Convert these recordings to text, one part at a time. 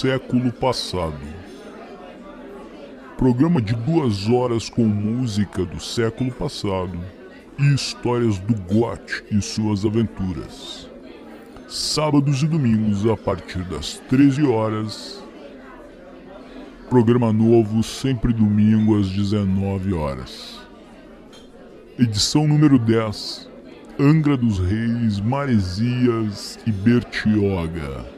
século passado. Programa de duas horas com música do século passado e histórias do Goth e suas aventuras. Sábados e domingos a partir das 13 horas. Programa novo sempre domingo às 19 horas. Edição número 10. Angra dos Reis, Maresias e Bertioga.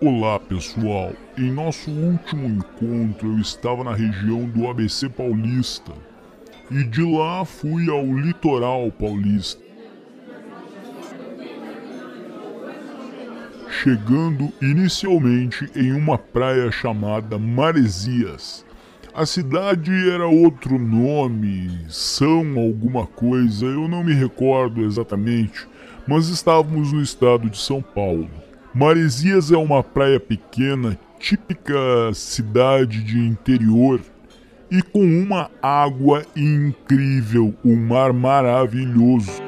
Olá pessoal, em nosso último encontro eu estava na região do ABC Paulista e de lá fui ao litoral paulista. Chegando inicialmente em uma praia chamada Maresias. A cidade era outro nome, São alguma coisa, eu não me recordo exatamente, mas estávamos no estado de São Paulo. Maresias é uma praia pequena, típica cidade de interior e com uma água incrível, um mar maravilhoso.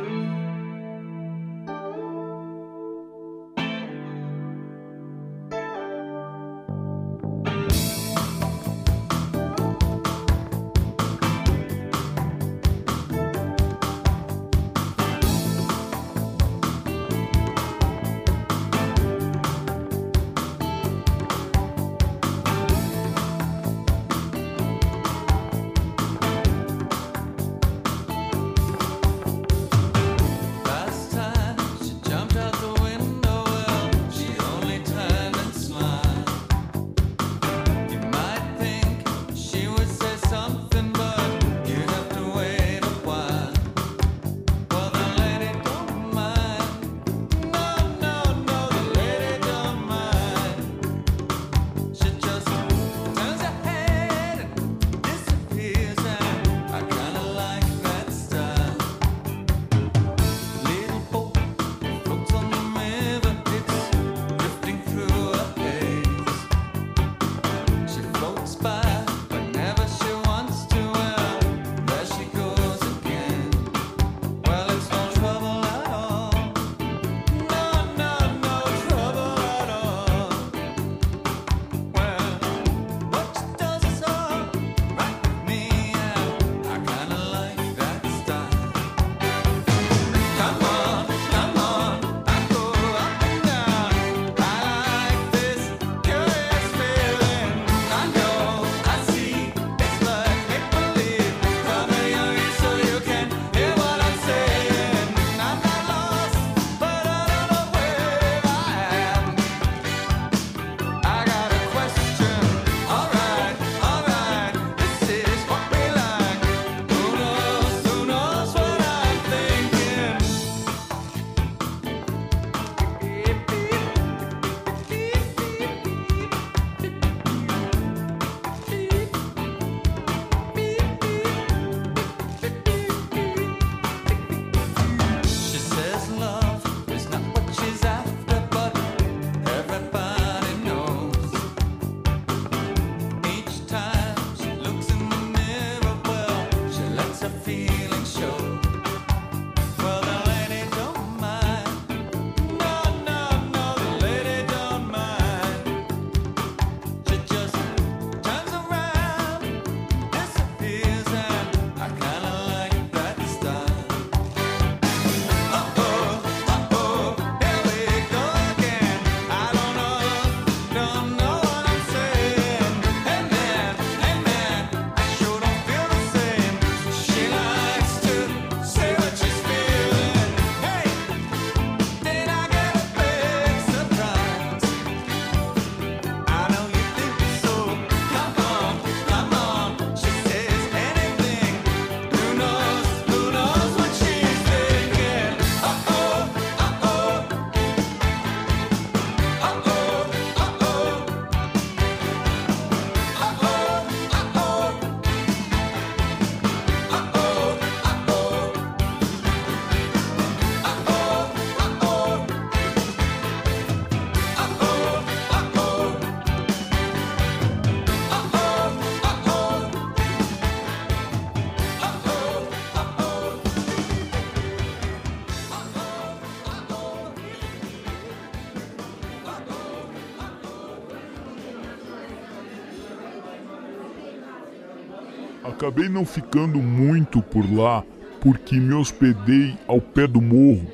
Acabei não ficando muito por lá porque me hospedei ao pé do morro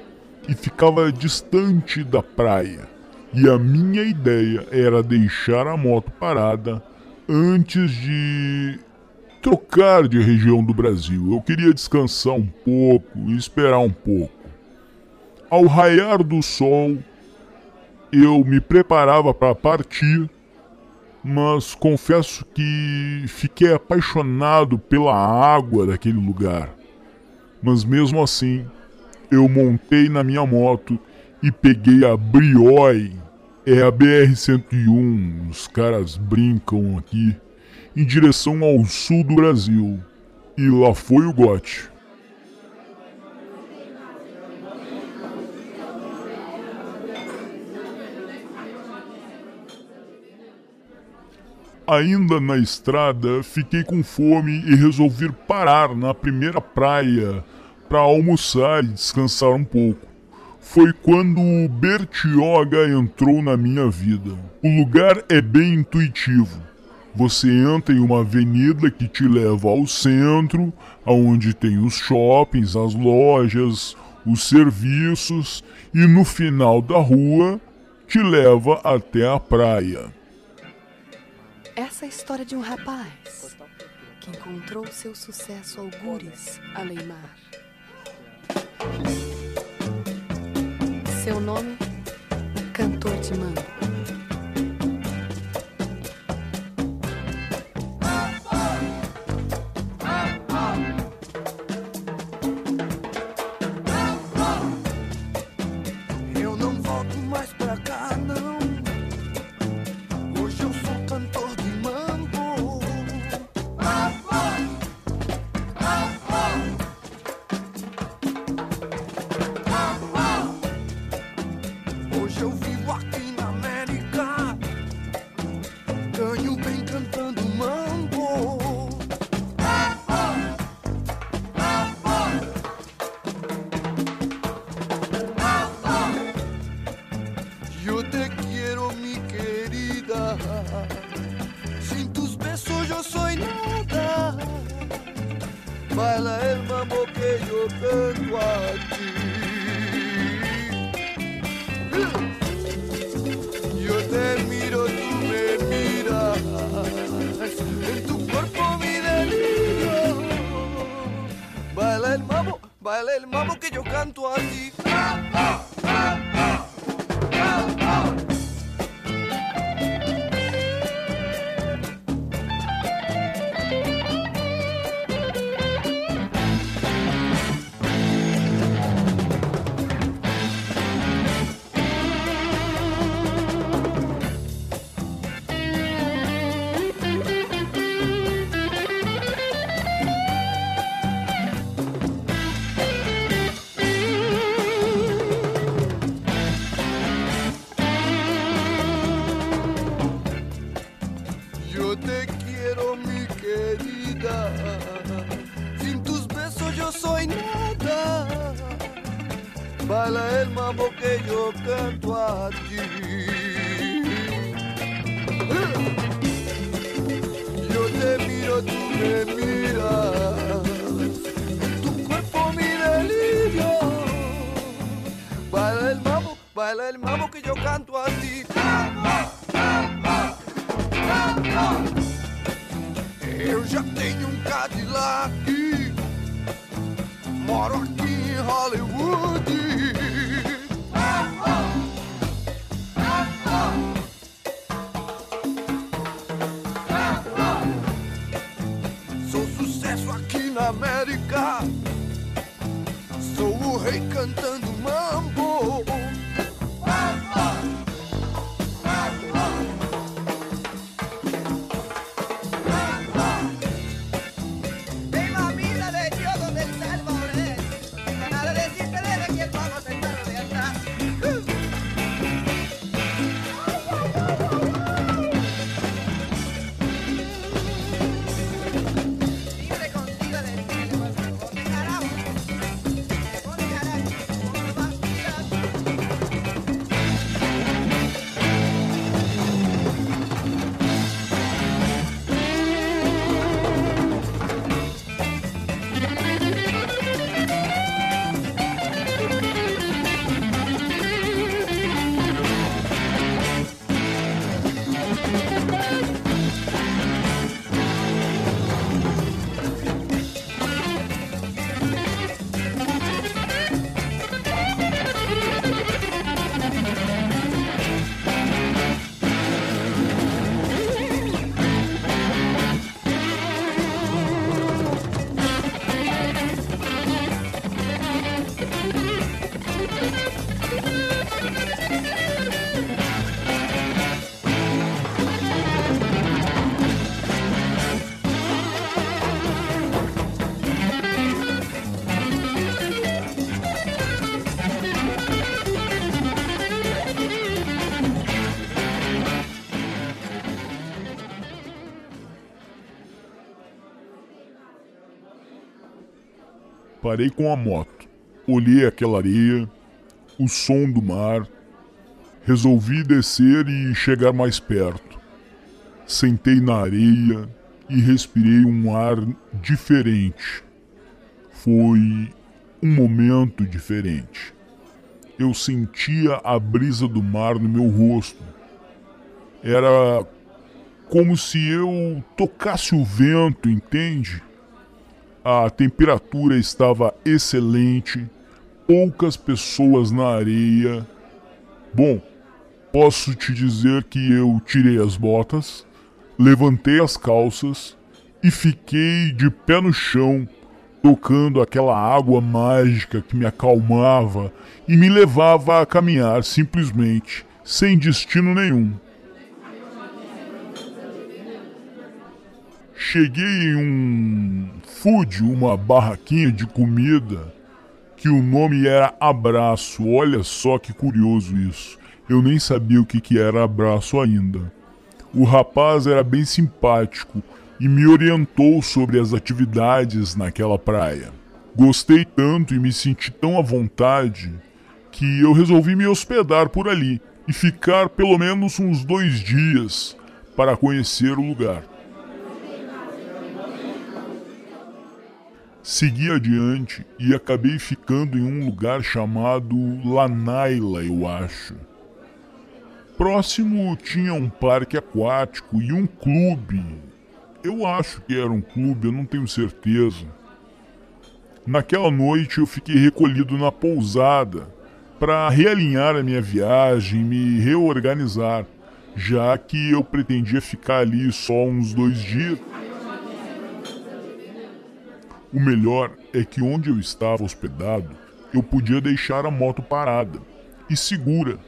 e ficava distante da praia. E a minha ideia era deixar a moto parada antes de trocar de região do Brasil. Eu queria descansar um pouco e esperar um pouco. Ao raiar do sol, eu me preparava para partir, mas confesso que fiquei apaixonado pela água daquele lugar. Mas mesmo assim, eu montei na minha moto e peguei a Brioi. É a BR-101, os caras brincam aqui, em direção ao sul do Brasil. E lá foi o gote. Ainda na estrada, fiquei com fome e resolvi parar na primeira praia para almoçar e descansar um pouco. Foi quando o Bertioga entrou na minha vida. O lugar é bem intuitivo. Você entra em uma avenida que te leva ao centro, aonde tem os shoppings, as lojas, os serviços e no final da rua te leva até a praia. Essa é a história de um rapaz que encontrou seu sucesso algures além mar. Seu nome? Cantor de Mango. samba que eu canto a ti. Eu te miro, tu me miras, tu corpo me delirio. Baila el mambo, baila el mambo que eu canto a ti. Mambo, mambo, mambo. Eu já tenho um Cadillac, moro aqui em Hollywood. Parei com a moto, olhei aquela areia, o som do mar, resolvi descer e chegar mais perto. Sentei na areia e respirei um ar diferente. Foi um momento diferente. Eu sentia a brisa do mar no meu rosto. Era como se eu tocasse o vento, entende? A temperatura estava excelente, poucas pessoas na areia. Bom, posso te dizer que eu tirei as botas, levantei as calças e fiquei de pé no chão, tocando aquela água mágica que me acalmava e me levava a caminhar simplesmente, sem destino nenhum. Cheguei em um food, uma barraquinha de comida, que o nome era Abraço. Olha só que curioso isso. Eu nem sabia o que, que era abraço ainda. O rapaz era bem simpático e me orientou sobre as atividades naquela praia. Gostei tanto e me senti tão à vontade que eu resolvi me hospedar por ali e ficar pelo menos uns dois dias para conhecer o lugar. Segui adiante e acabei ficando em um lugar chamado Lanaila, eu acho. Próximo tinha um parque aquático e um clube. Eu acho que era um clube, eu não tenho certeza. Naquela noite eu fiquei recolhido na pousada para realinhar a minha viagem, me reorganizar, já que eu pretendia ficar ali só uns dois dias. O melhor é que onde eu estava hospedado, eu podia deixar a moto parada e segura.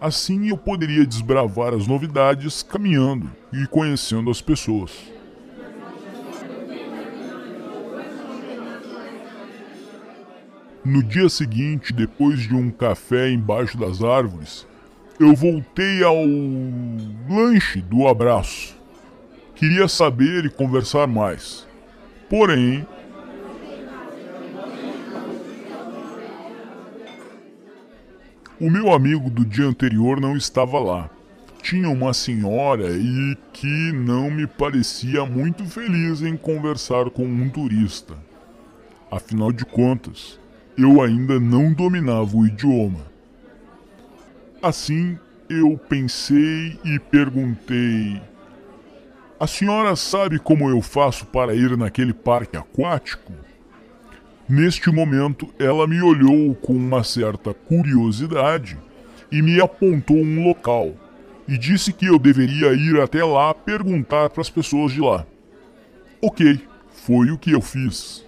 Assim eu poderia desbravar as novidades caminhando e conhecendo as pessoas. No dia seguinte, depois de um café embaixo das árvores, eu voltei ao lanche do abraço. Queria saber e conversar mais. Porém, O meu amigo do dia anterior não estava lá. Tinha uma senhora e que não me parecia muito feliz em conversar com um turista. Afinal de contas, eu ainda não dominava o idioma. Assim, eu pensei e perguntei: A senhora sabe como eu faço para ir naquele parque aquático? Neste momento, ela me olhou com uma certa curiosidade e me apontou um local e disse que eu deveria ir até lá perguntar para as pessoas de lá. Ok, foi o que eu fiz.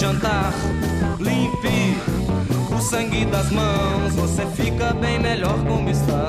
Jantar, limpe o sangue das mãos. Você fica bem melhor como está.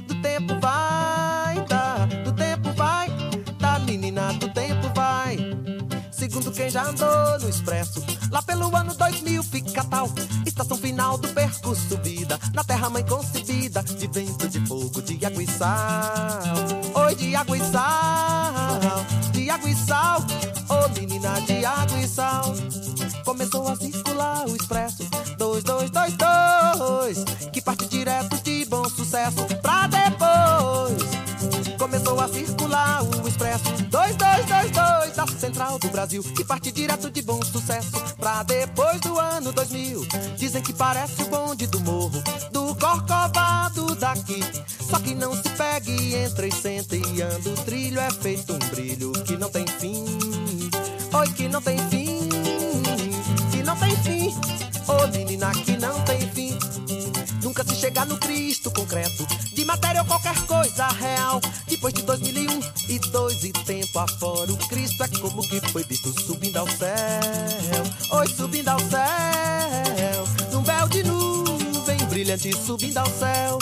já andou no expresso, lá pelo ano 2000 fica tal. Estação final do percurso vida, na terra mãe concebida, de vento, de fogo, de água e sal. Oi, de água e sal, de água e sal. Ô oh, menina de água e sal. Começou a circular o expresso 2222, que parte direto de bom sucesso pra depois a circular o expresso 2222 da Central do Brasil, que parte direto de bom sucesso pra depois do ano 2000. Dizem que parece o bonde do morro, do corcovado daqui. Só que não se pegue, entra e senta e anda. O trilho é feito um brilho que não tem fim. Oi, que não tem fim, que não tem fim. Ô oh, menina, que não tem fim. Nunca se chegar no Cristo concreto, de matéria ou qualquer coisa real. Depois de 2001 e dois e tempo afora, o Cristo é como que foi visto subindo ao céu. Oi, subindo ao céu, num véu de brilhante subindo ao céu.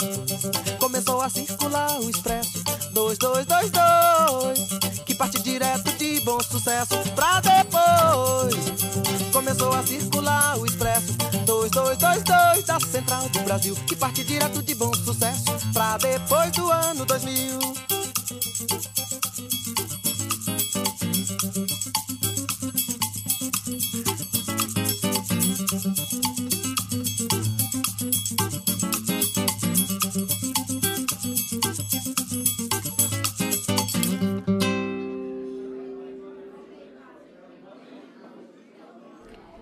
Começou a circular o expresso 2222, que parte direto de bom sucesso pra depois. Começou a circular o expresso 2222 da Central do Brasil, que parte direto de bom sucesso pra depois do ano 2000.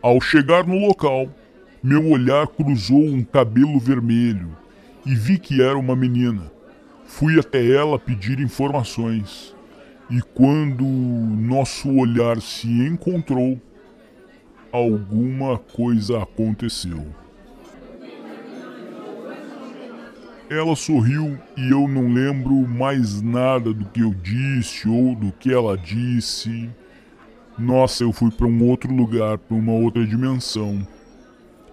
Ao chegar no local, meu olhar cruzou um cabelo vermelho e vi que era uma menina. Fui até ela pedir informações. E quando nosso olhar se encontrou, alguma coisa aconteceu. Ela sorriu e eu não lembro mais nada do que eu disse ou do que ela disse. Nossa, eu fui para um outro lugar, para uma outra dimensão.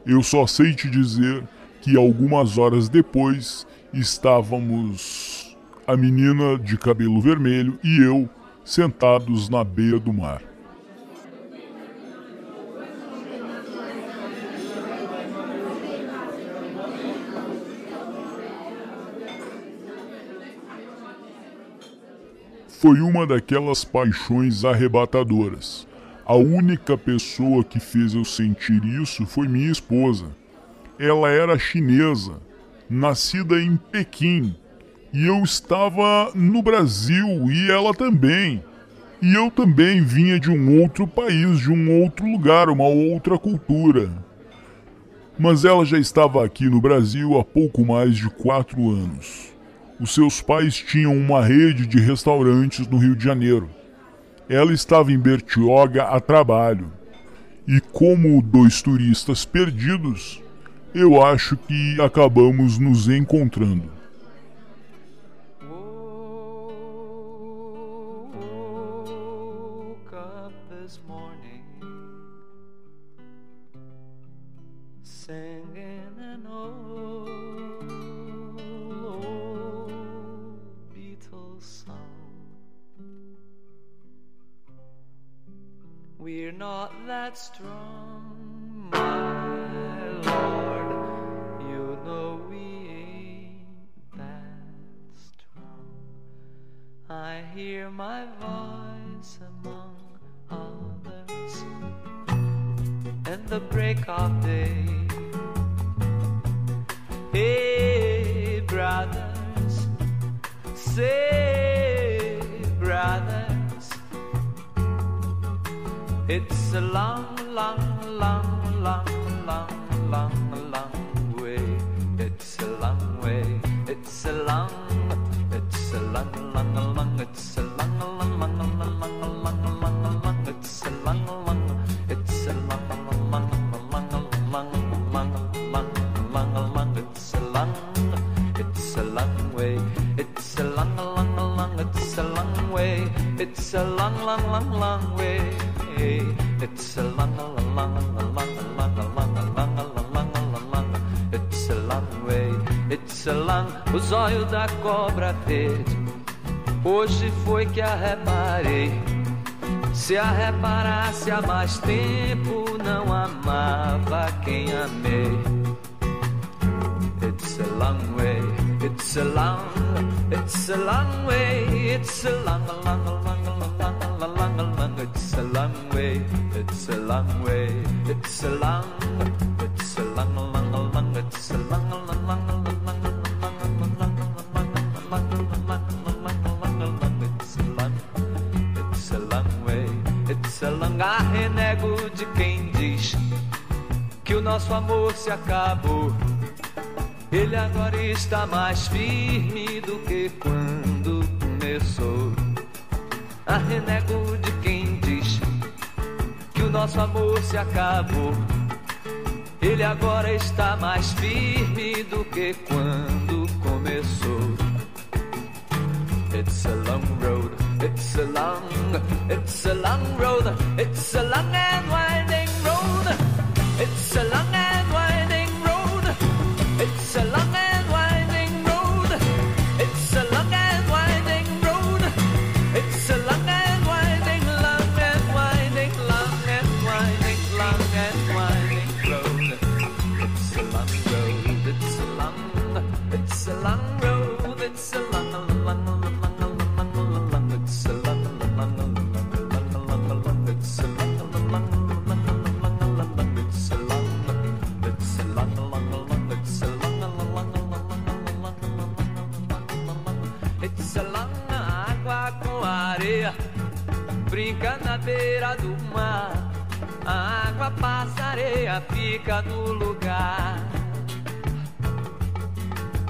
Eu só sei te dizer que algumas horas depois estávamos a menina de cabelo vermelho e eu sentados na beira do mar. Foi uma daquelas paixões arrebatadoras. A única pessoa que fez eu sentir isso foi minha esposa. Ela era chinesa, nascida em Pequim, e eu estava no Brasil e ela também. E eu também vinha de um outro país, de um outro lugar, uma outra cultura. Mas ela já estava aqui no Brasil há pouco mais de quatro anos. Os seus pais tinham uma rede de restaurantes no Rio de Janeiro. Ela estava em Bertioga a trabalho. E como dois turistas perdidos, eu acho que acabamos nos encontrando. not that strong, my Lord. You know we ain't that strong. I hear my voice among others in the break of day. Hey, brothers, say, brothers it's a long, long, long, long, long, long, long way. It's a long way. It's a long, it's a long, long, long, it's a long, long, long, long, long, long, long, long, it's a long, long, it's a long, long, long, long, long, long, long, long, it's a long, it's a long way. It's a long, long, long, it's a long way. It's a long, long, long, long way. It's a long, long, long, long, long, long, long, long, long, it's a long way. It's a long, o zóio da cobra verde. Hoje foi que a reparei. Se a reparasse há mais tempo, não amava quem amei. It's a long way, it's a long, it's a long way, it's a long, long, long, long, long, long, it's a long way, it's a long way, it's a long, it's a long, long, long, it's a long, long, long, long, long a long arrenego de quem diz que o nosso amor se acabou. Ele agora está mais firme do que quando começou. Arrenego de quem diz que o nosso amor se acabou. Ele agora está mais firme do que quando começou. It's a long road, it's a long, it's a long road, it's a long and winding road. It's a long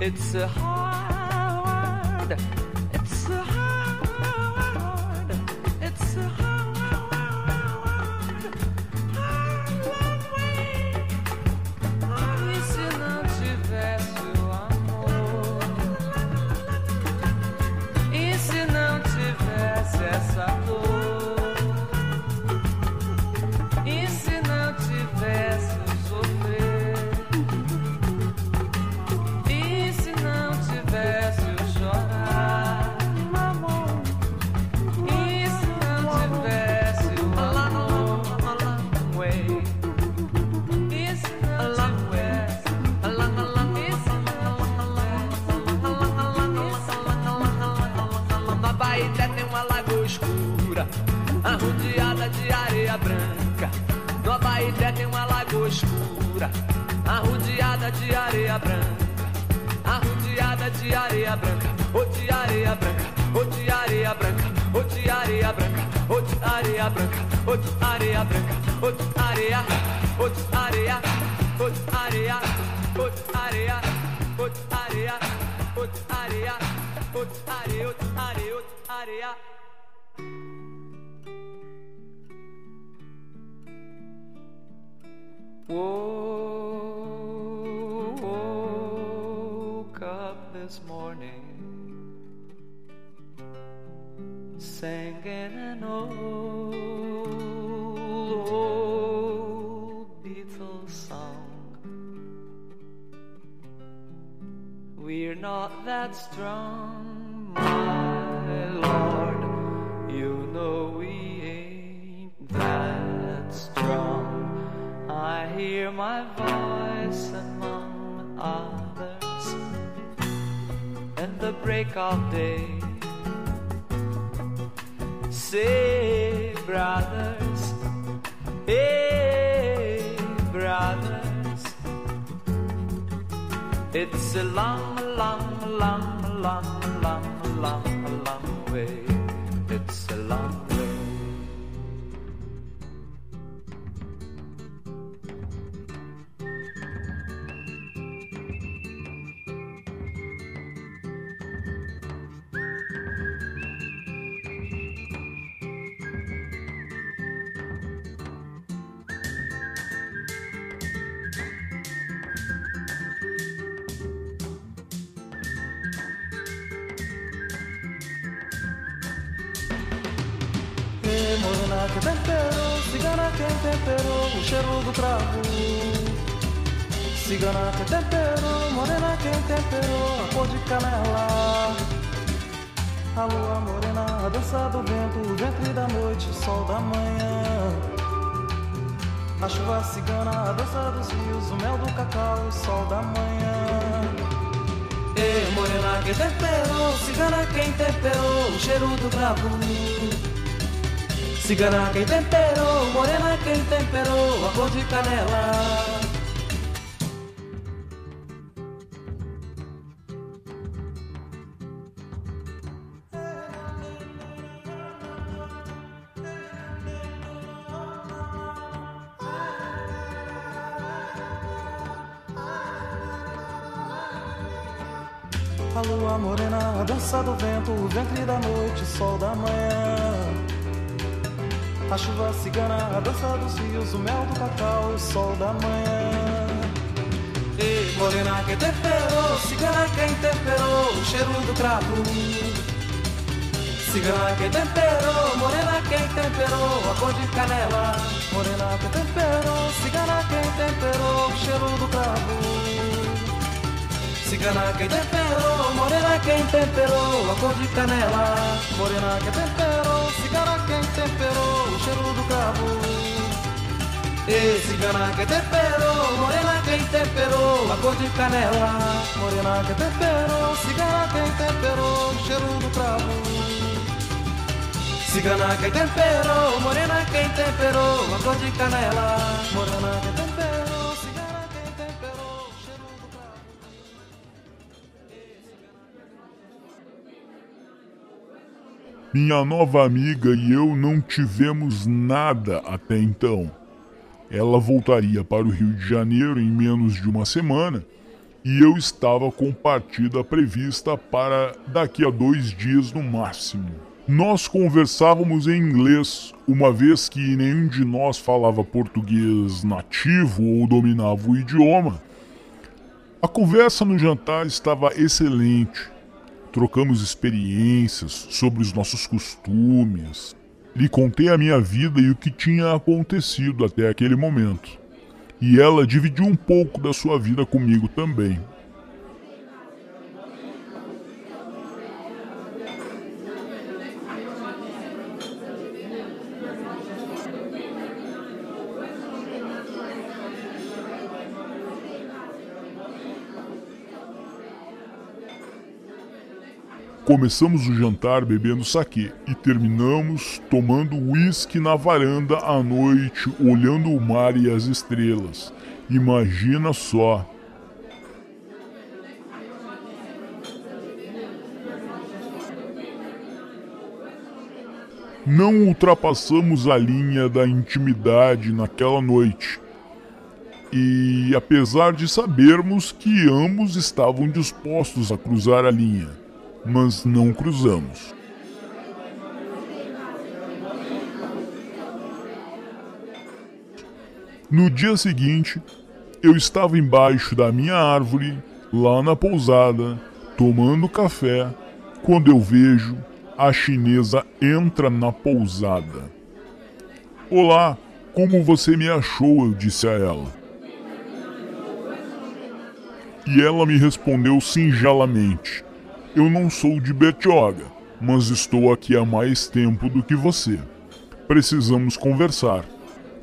It's a hard, Morena que temperou, cigana quem temperou o cheiro do cravo. Cigana que temperou, morena quem temperou a cor de canela. A lua morena, a dança do vento, o ventre da noite, o sol da manhã. A chuva cigana, a dança dos rios, o mel do cacau, o sol da manhã. Ê, morena que temperou, cigana quem temperou o cheiro do cravo. Cigana quem temperou, morena quem temperou a cor de canela. Canela. Morena quem temperou, cigana quem temperou, o cheiro do cravo. E cigana quem temperou, morena quem temperou, a cor de canela. Morena quem temperou, cigana quem temperou, o cheiro do cravo. Cigana quem temperou, morena quem temperou, a cor de canela. Morena quem temperou, Minha nova amiga e eu não tivemos nada até então. Ela voltaria para o Rio de Janeiro em menos de uma semana e eu estava com partida prevista para daqui a dois dias no máximo. Nós conversávamos em inglês, uma vez que nenhum de nós falava português nativo ou dominava o idioma. A conversa no jantar estava excelente. Trocamos experiências sobre os nossos costumes. Lhe contei a minha vida e o que tinha acontecido até aquele momento. E ela dividiu um pouco da sua vida comigo também. Começamos o jantar bebendo saquê e terminamos tomando uísque na varanda à noite, olhando o mar e as estrelas. Imagina só. Não ultrapassamos a linha da intimidade naquela noite. E apesar de sabermos que ambos estavam dispostos a cruzar a linha, mas não cruzamos. No dia seguinte, eu estava embaixo da minha árvore, lá na pousada, tomando café, quando eu vejo a chinesa entra na pousada. Olá, como você me achou? Eu disse a ela. E ela me respondeu singelamente: Eu não sou de Betioga, mas estou aqui há mais tempo do que você. Precisamos conversar,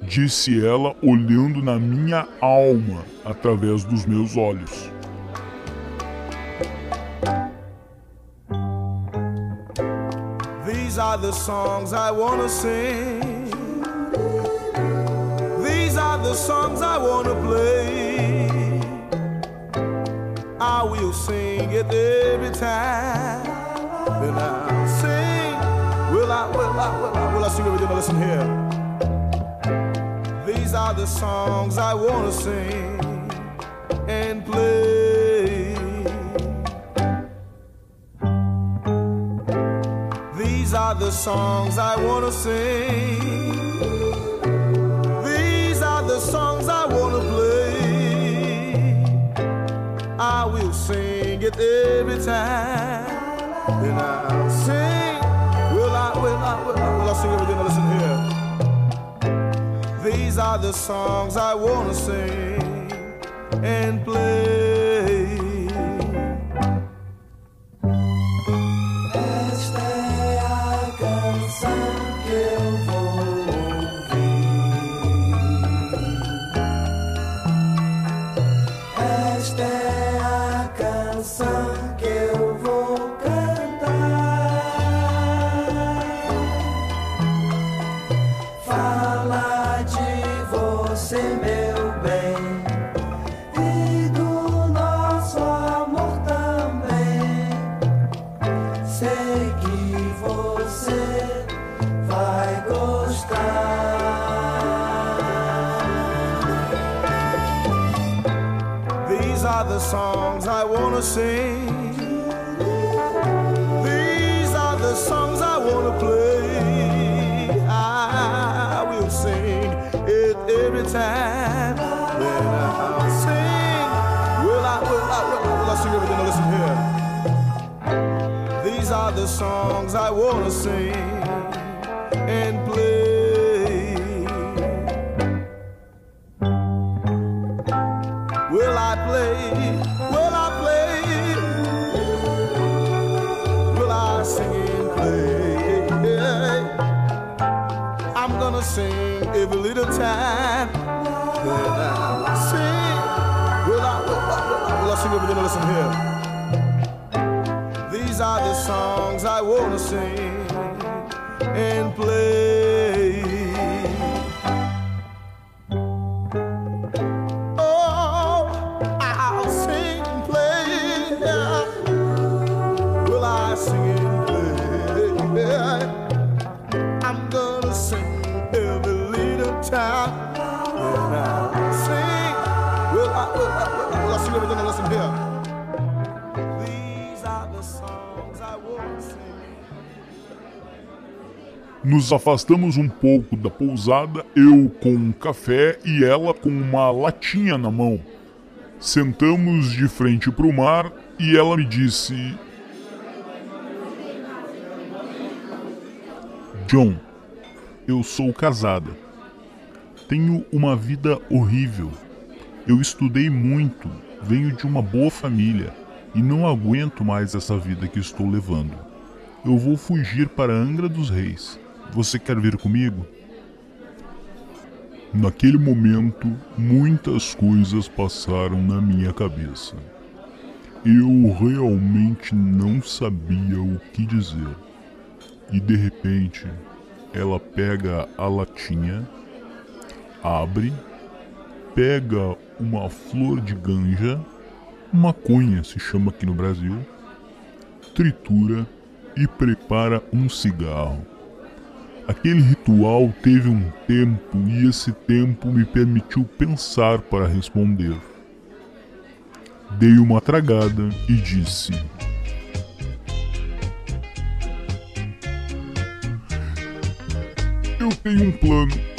disse ela, olhando na minha alma através dos meus olhos. These are the songs I wanna sing. These are the songs I wanna play. I will sing it every time. And I'll sing. Will I, will I, will I, will I sing everything? Now listen here. These are the songs I wanna sing and play. These are the songs I wanna sing. These are the songs I wanna play. I will sing it every time. And I'll sing. Will I, will I, will I, will I sing everything? Now listen here. These are the songs I wanna sing and play. Every little time. Then I'll sing. Will I, I, I, will I sing everything? Listen here. These are the songs I wanna sing and play. Nos afastamos um pouco da pousada, eu com um café e ela com uma latinha na mão. Sentamos de frente para o mar e ela me disse: John, eu sou casada. Tenho uma vida horrível. Eu estudei muito, venho de uma boa família e não aguento mais essa vida que estou levando. Eu vou fugir para Angra dos Reis. Você quer vir comigo? Naquele momento, muitas coisas passaram na minha cabeça. Eu realmente não sabia o que dizer. E de repente, ela pega a latinha, abre, pega uma flor de ganja, maconha se chama aqui no Brasil, tritura e prepara um cigarro. Aquele ritual teve um tempo e esse tempo me permitiu pensar para responder. Dei uma tragada e disse: Eu tenho um plano.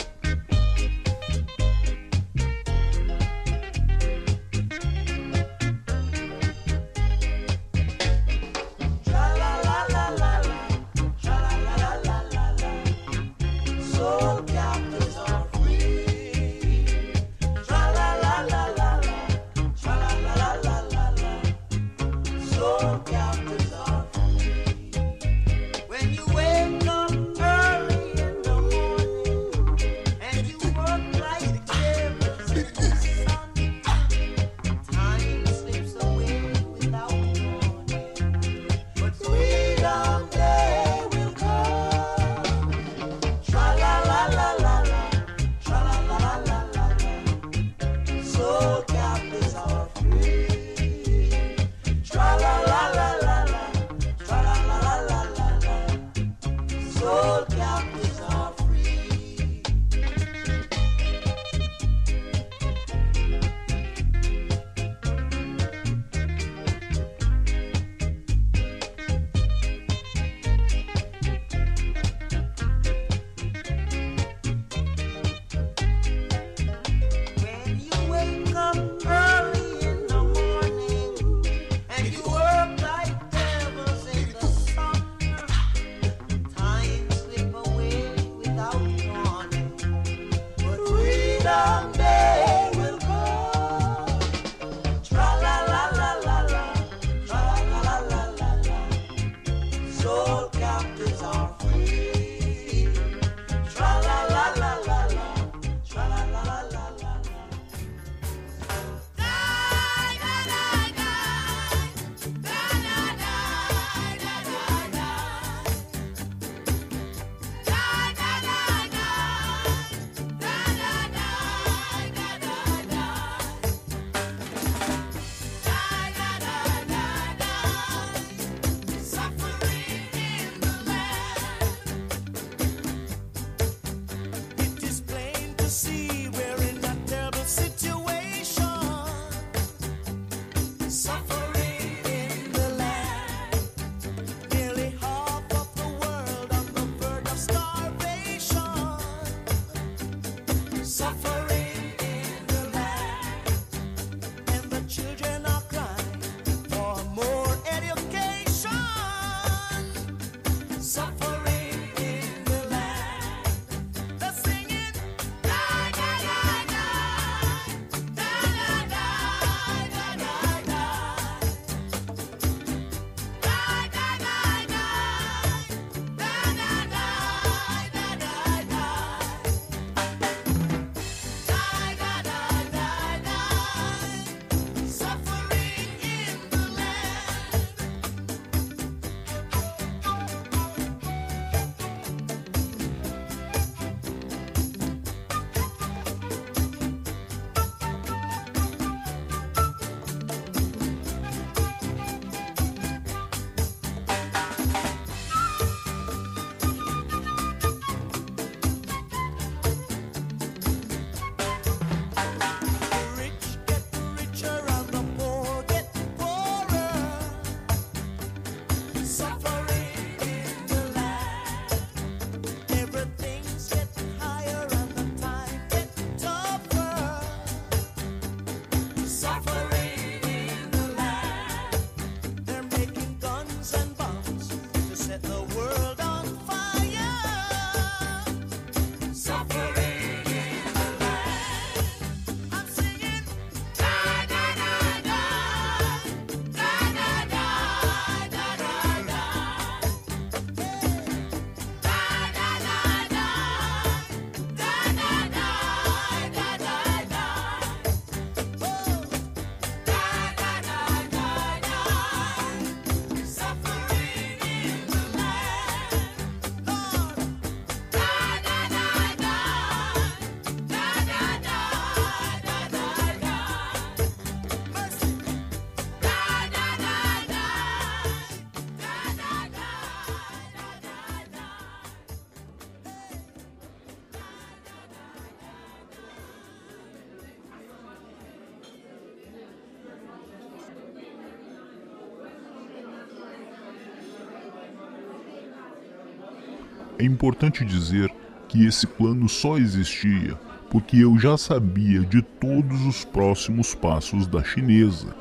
É importante dizer que esse plano só existia porque eu já sabia de todos os próximos passos da chinesa.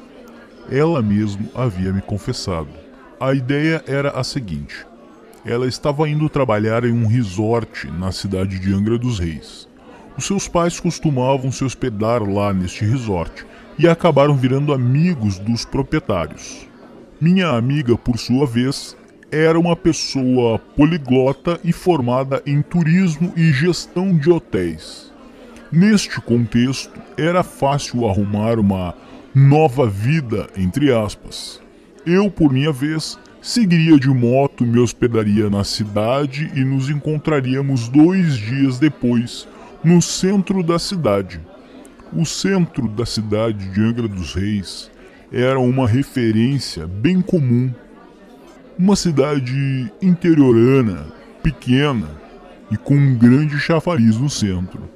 Ela mesmo havia me confessado. A ideia era a seguinte: ela estava indo trabalhar em um resort na cidade de Angra dos Reis. Os seus pais costumavam se hospedar lá neste resort e acabaram virando amigos dos proprietários. Minha amiga, por sua vez, era uma pessoa poliglota e formada em turismo e gestão de hotéis. Neste contexto, era fácil arrumar uma nova vida, entre aspas. Eu, por minha vez, seguiria de moto, me hospedaria na cidade e nos encontraríamos dois dias depois no centro da cidade. O centro da cidade de Angra dos Reis era uma referência bem comum uma cidade interiorana, pequena e com um grande chafariz no centro.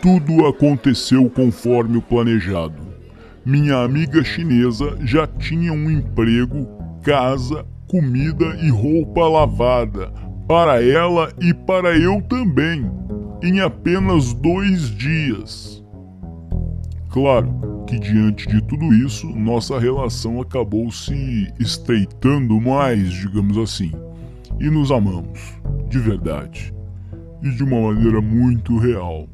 Tudo aconteceu conforme o planejado. Minha amiga chinesa já tinha um emprego, casa comida e roupa lavada, para ela e para eu também, em apenas dois dias. Claro que, diante de tudo isso, nossa relação acabou se estreitando mais, digamos assim, e nos amamos, de verdade, e de uma maneira muito real.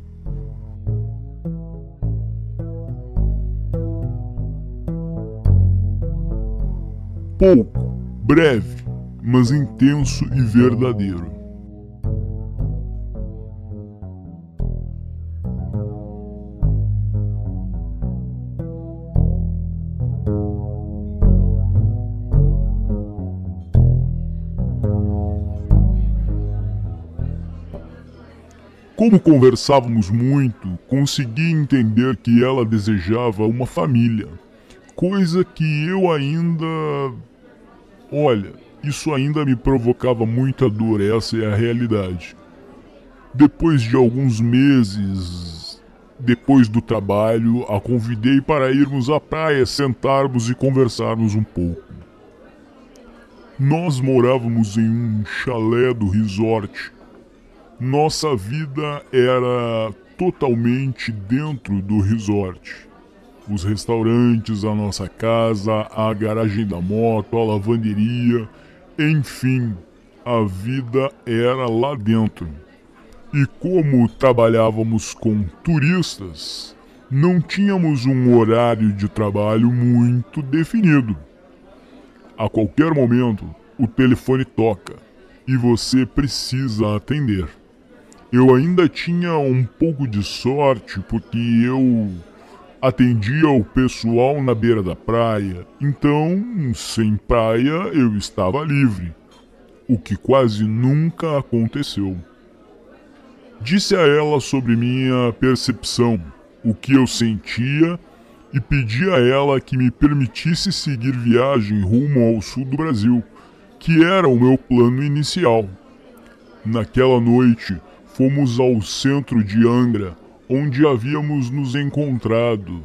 Pouco breve, mas intenso e verdadeiro. Como conversávamos muito, consegui entender que ela desejava uma família, coisa que eu ainda Olha, isso ainda me provocava muita dor, essa é a realidade. Depois de alguns meses, depois do trabalho, a convidei para irmos à praia, sentarmos e conversarmos um pouco. Nós morávamos em um chalé do resort. Nossa vida era totalmente dentro do resort os restaurantes, a nossa casa, a garagem da moto, a lavanderia, enfim, a vida era lá dentro. E como trabalhávamos com turistas, não tínhamos um horário de trabalho muito definido. A qualquer momento, o telefone toca e você precisa atender. Eu ainda tinha um pouco de sorte porque eu atendia o pessoal na beira da praia, então, sem praia, eu estava livre, o que quase nunca aconteceu. Disse a ela sobre minha percepção, o que eu sentia e pedi a ela que me permitisse seguir viagem rumo ao sul do Brasil, que era o meu plano inicial. Naquela noite, fomos ao centro de Angra onde havíamos nos encontrado.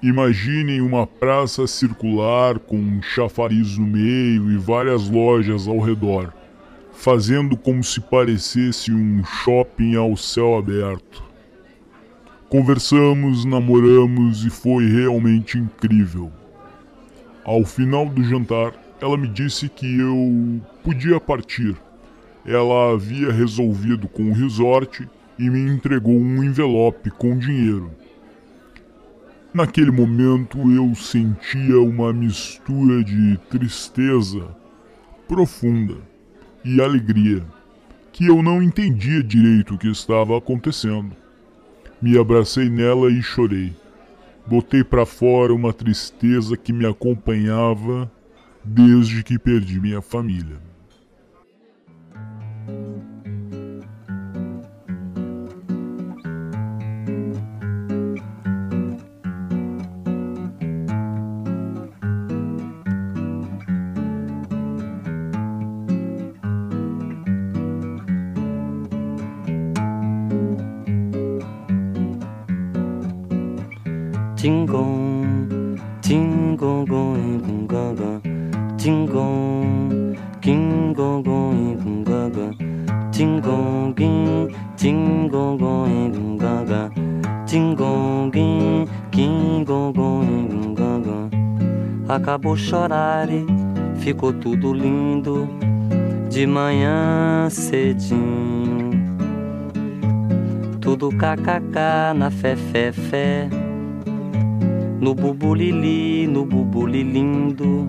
Imaginem uma praça circular com um chafariz no meio e várias lojas ao redor, fazendo como se parecesse um shopping ao céu aberto. Conversamos, namoramos e foi realmente incrível. Ao final do jantar, ela me disse que eu podia partir. Ela havia resolvido com o resort e me entregou um envelope com dinheiro. Naquele momento eu sentia uma mistura de tristeza profunda e alegria, que eu não entendia direito o que estava acontecendo. Me abracei nela e chorei. Botei para fora uma tristeza que me acompanhava desde que perdi minha família. Acabou chorar e ficou tudo lindo de manhã cedinho. Tudo kkk na fé, fé, fé. No bubulili, no bubuli lindo.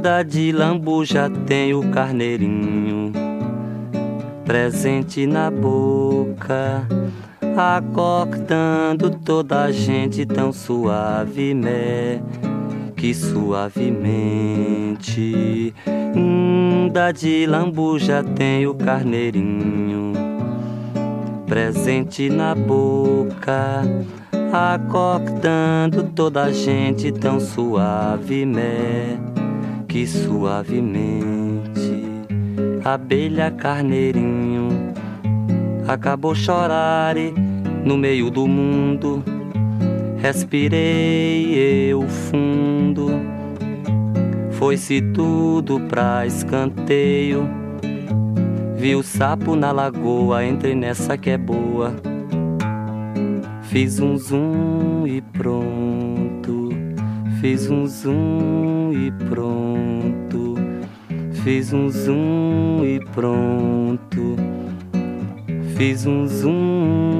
Ainda de lambuja tem o carneirinho presente na boca, acordando toda a gente tão suavemente, que suavemente. Ainda de lambuja tem o carneirinho presente na boca, acordando toda a gente tão suavemente que suavemente. Abelha carneirinho acabou chorar e no meio do mundo respirei eu fundo. Foi-se tudo pra escanteio. Vi o sapo na lagoa entrei nessa que é boa. Fiz um zoom e pronto Fiz um zoom e pronto. Fiz um zoom e pronto. Fiz um zoom.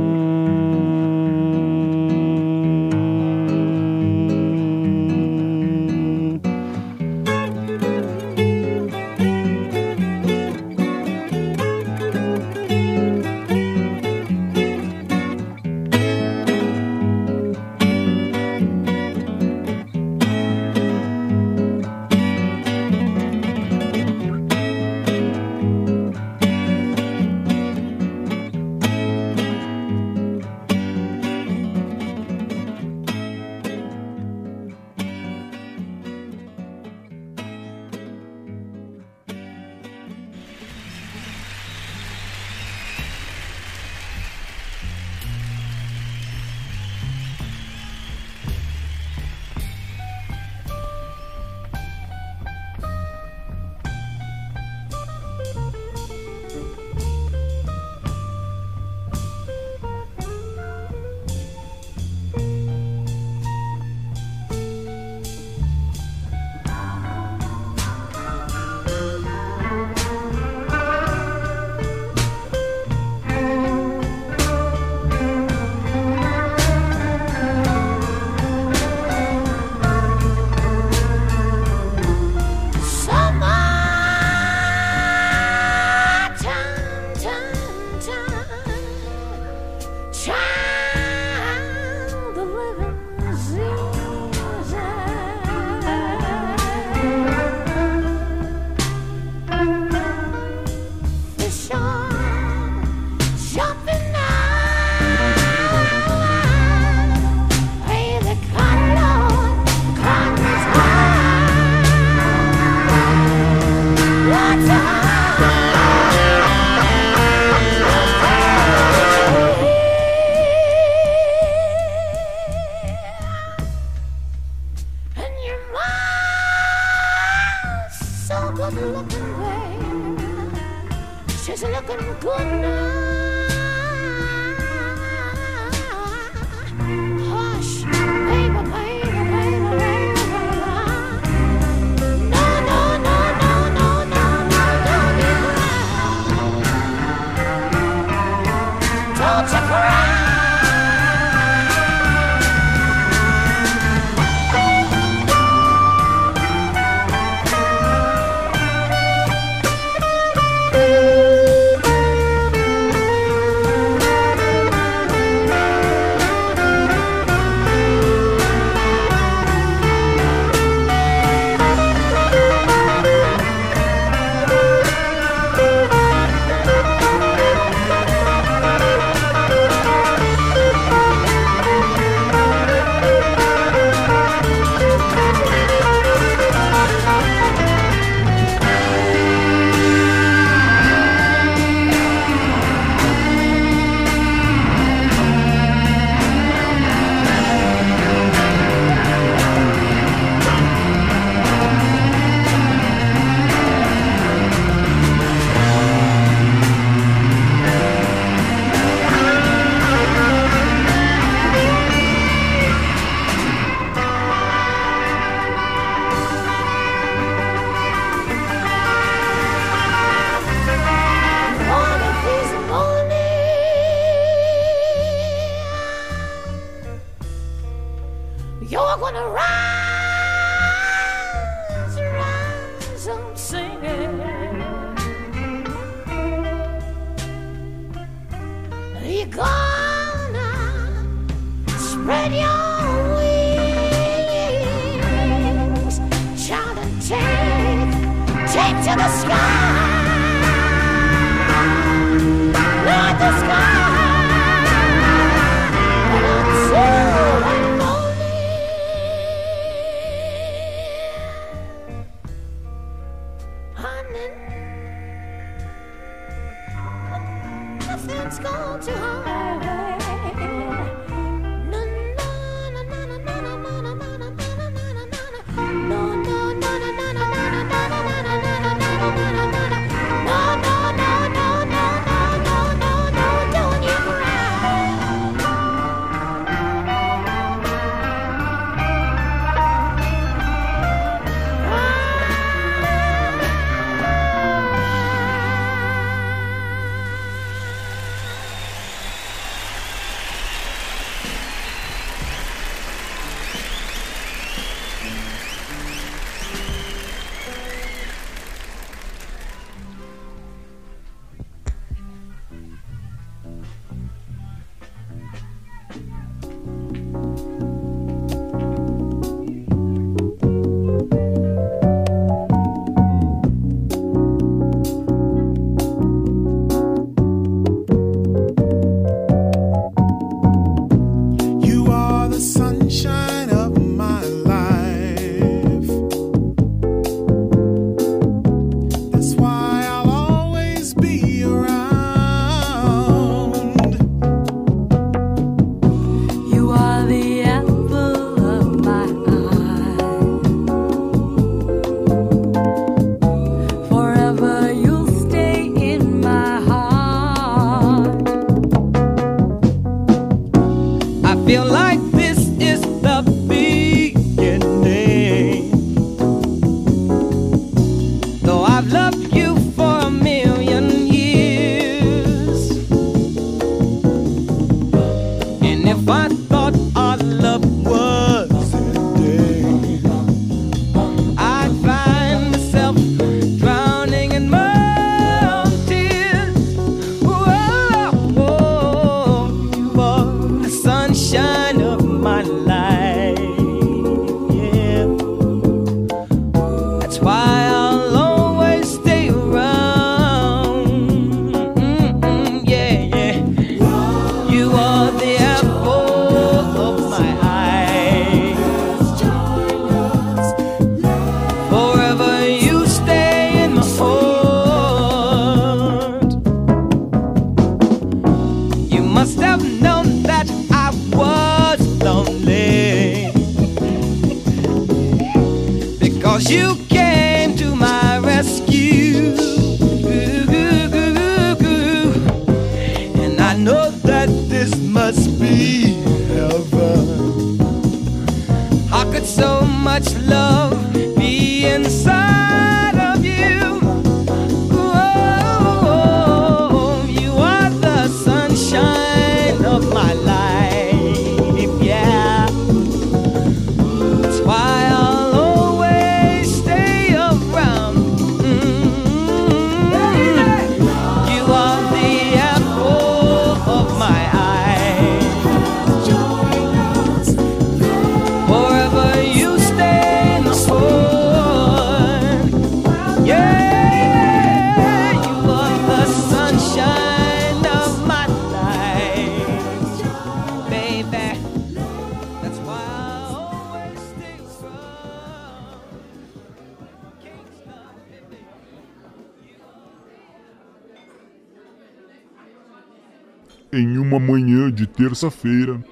terça-feira,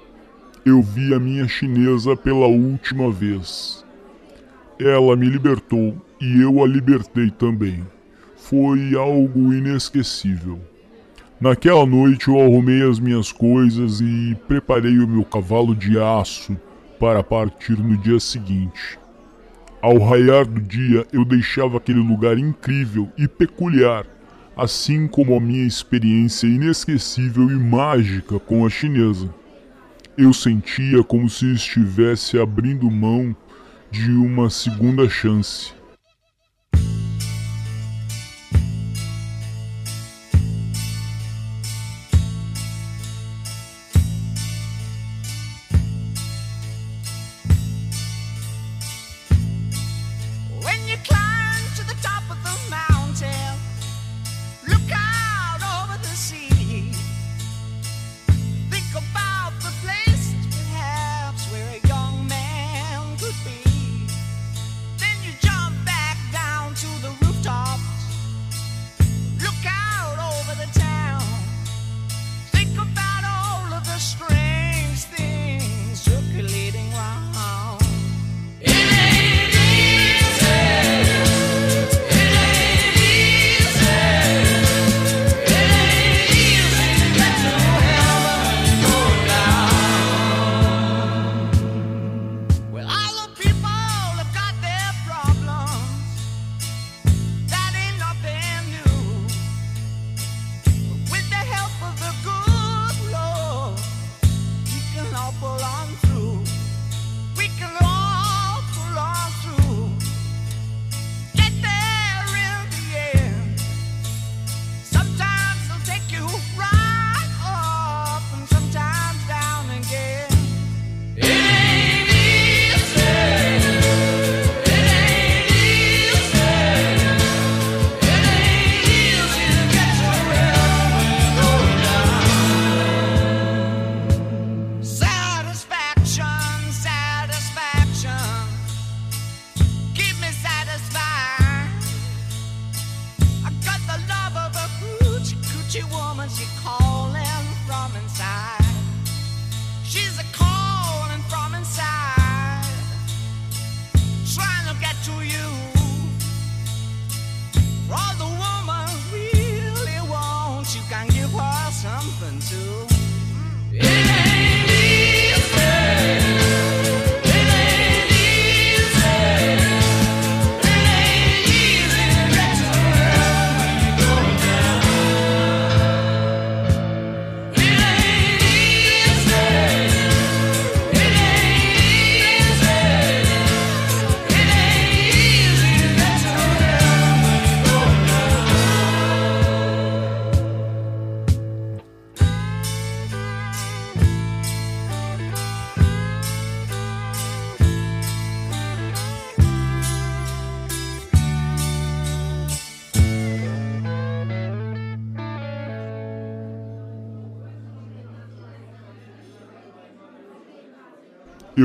eu vi a minha chinesa pela última vez. Ela me libertou e eu a libertei também. Foi algo inesquecível. Naquela noite eu arrumei as minhas coisas e preparei o meu cavalo de aço para partir no dia seguinte. Ao raiar do dia, eu deixava aquele lugar incrível e peculiar assim como a minha experiência inesquecível e mágica com a chinesa. Eu sentia como se estivesse abrindo mão de uma segunda chance.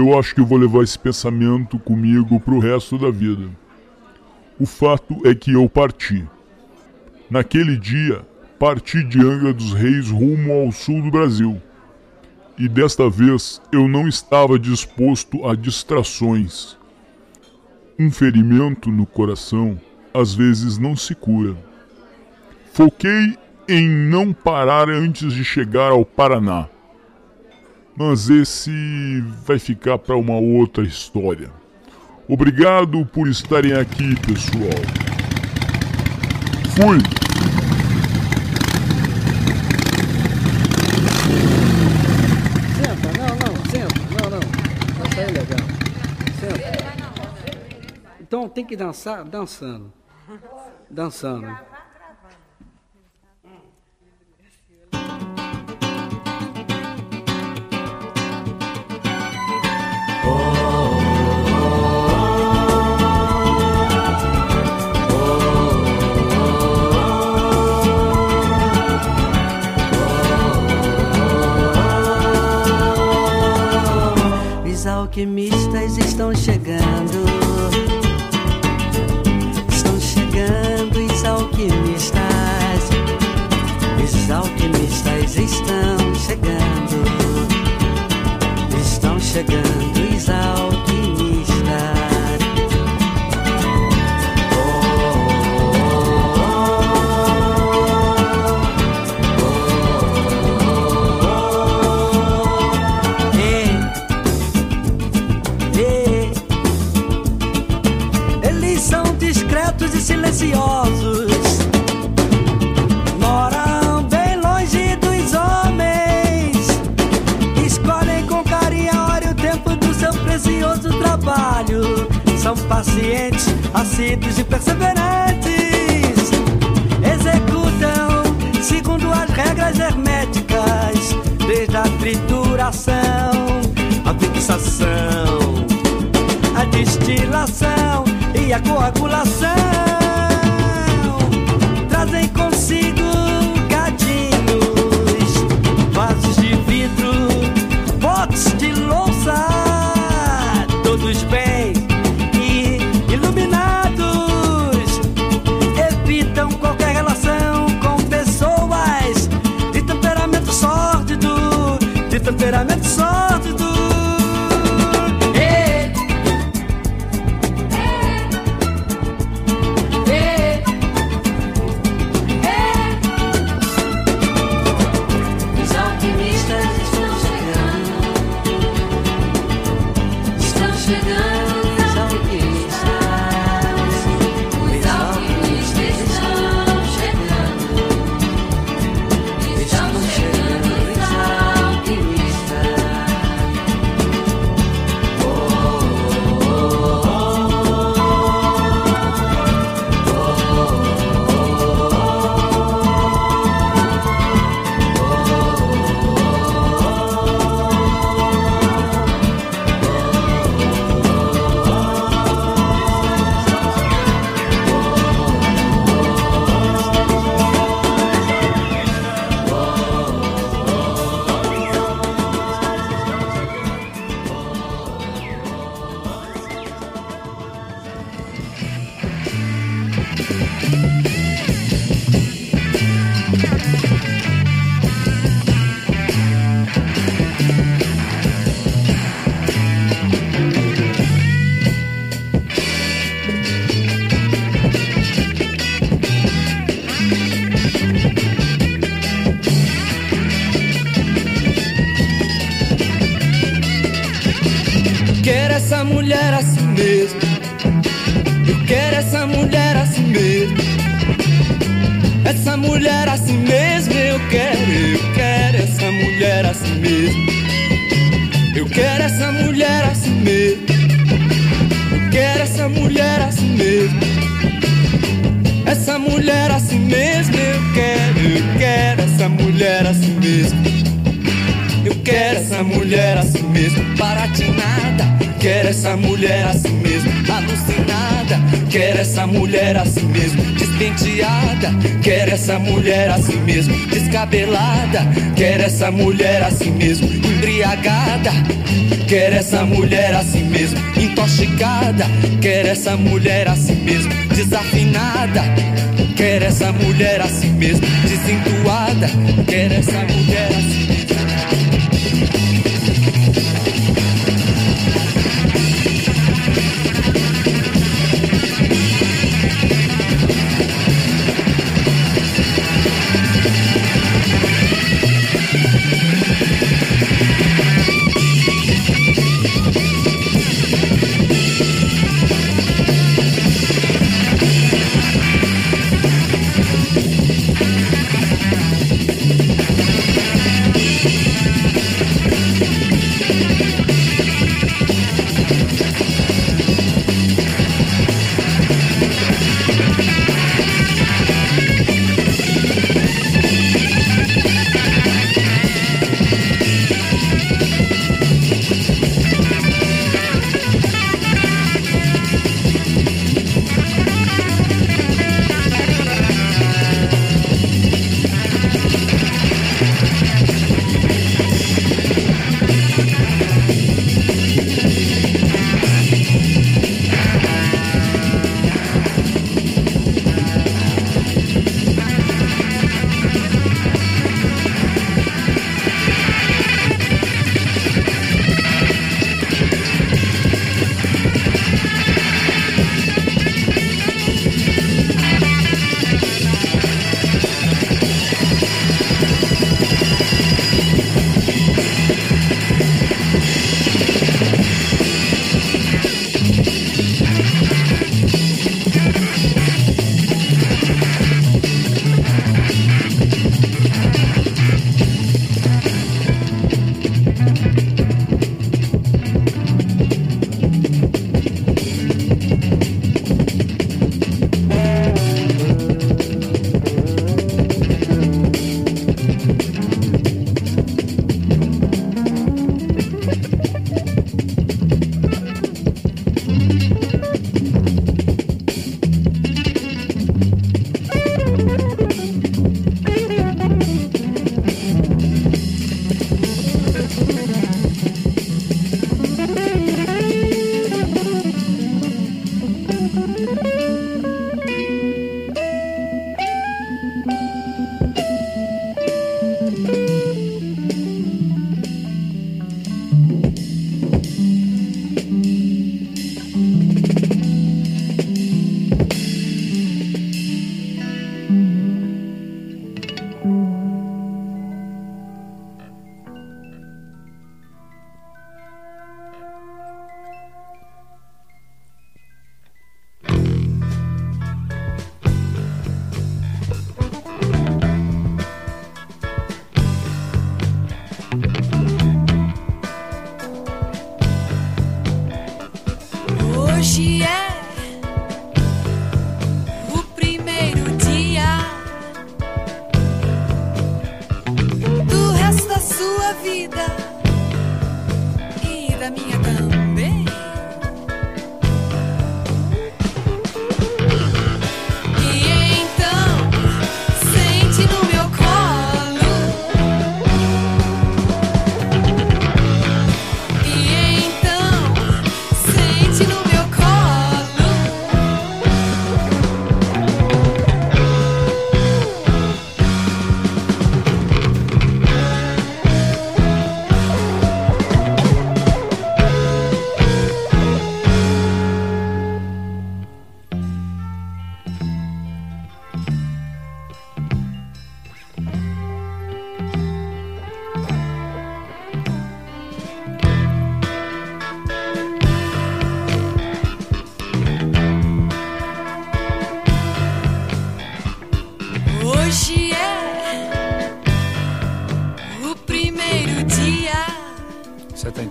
Eu acho que vou levar esse pensamento comigo pro resto da vida. O fato é que eu parti. Naquele dia, parti de Angra dos Reis rumo ao sul do Brasil. E desta vez eu não estava disposto a distrações. Um ferimento no coração às vezes não se cura. Foquei em não parar antes de chegar ao Paraná. Mas esse vai ficar para uma outra história. Obrigado por estarem aqui, pessoal. Fui! Senta, não, não, senta, não, não. É legal. Senta. Então tem que dançar dançando. Dançando. Alquimistas estão chegando. Estão chegando os alquimistas. Os alquimistas estão chegando. Estão chegando os alquimistas. São pacientes, assíduos e perseverantes. Executam segundo as regras herméticas, desde a trituração, a fixação, a destilação e a coagulação. Mulher assim mesmo. Eu quero essa mulher assim mesmo. Essa mulher assim mesmo, eu quero, eu quero essa mulher assim mesmo. Eu quero essa mulher assim mesmo. Eu quero essa mulher assim mesmo. Essa mulher assim mesmo, eu quero, eu quero essa mulher assim mesmo. Eu quero essa mulher assim mesmo, para de nada. Quero essa mulher assim mesmo, alucinada. Quero essa mulher assim mesmo, despenteada. Quero essa mulher assim mesmo, descabelada. Quero essa mulher assim mesmo, embriagada. Quero essa mulher assim mesmo, intoxicada. Quero essa mulher assim mesmo, desafinada. Quero essa mulher assim mesmo, desentuada. Quero essa mulher assim mesmo.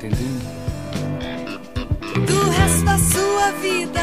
Entendendo? do resto da sua vida